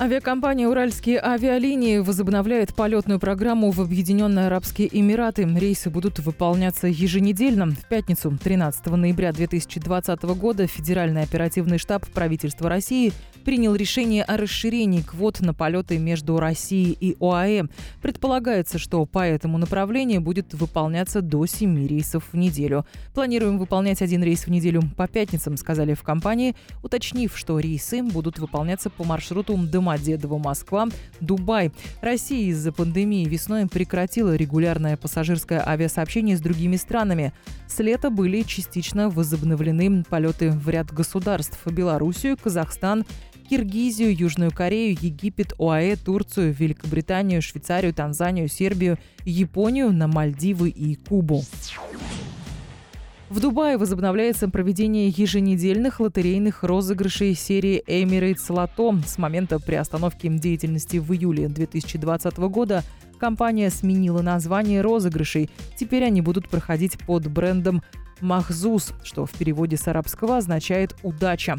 Авиакомпания «Уральские авиалинии» возобновляет полетную программу в Объединенные Арабские Эмираты. Рейсы будут выполняться еженедельно. В пятницу, 13 ноября 2020 года, Федеральный оперативный штаб правительства России принял решение о расширении квот на полеты между Россией и ОАЭ. Предполагается, что по этому направлению будет выполняться до 7 рейсов в неделю. Планируем выполнять один рейс в неделю по пятницам, сказали в компании, уточнив, что рейсы будут выполняться по маршруту Домодедово, Москва, Дубай. Россия из-за пандемии весной прекратила регулярное пассажирское авиасообщение с другими странами. С лета были частично возобновлены полеты в ряд государств – Белоруссию, Казахстан, Киргизию, Южную Корею, Египет, ОАЭ, Турцию, Великобританию, Швейцарию, Танзанию, Сербию, Японию, на Мальдивы и Кубу. В Дубае возобновляется проведение еженедельных лотерейных розыгрышей серии Emirates Lotto. С момента приостановки деятельности в июле 2020 года компания сменила название розыгрышей. Теперь они будут проходить под брендом «Махзус», что в переводе с арабского означает «удача».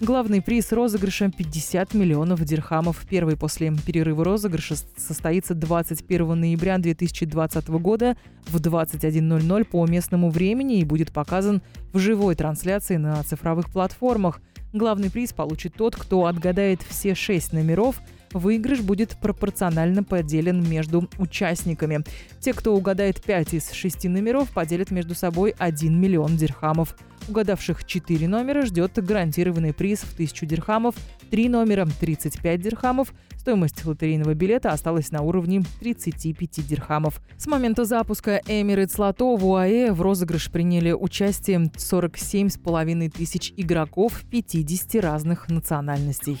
Главный приз розыгрыша – 50 миллионов дирхамов. Первый после перерыва розыгрыша состоится 21 ноября 2020 года в 21.00 по местному времени и будет показан в живой трансляции на цифровых платформах. Главный приз получит тот, кто отгадает все шесть номеров – Выигрыш будет пропорционально поделен между участниками. Те, кто угадает 5 из 6 номеров, поделят между собой 1 миллион дирхамов. Угадавших 4 номера ждет гарантированный приз в 1000 дирхамов, 3 номера – 35 дирхамов. Стоимость лотерейного билета осталась на уровне 35 дирхамов. С момента запуска Emirates Lotto в УАЭ в розыгрыш приняли участие 47,5 тысяч игроков 50 разных национальностей.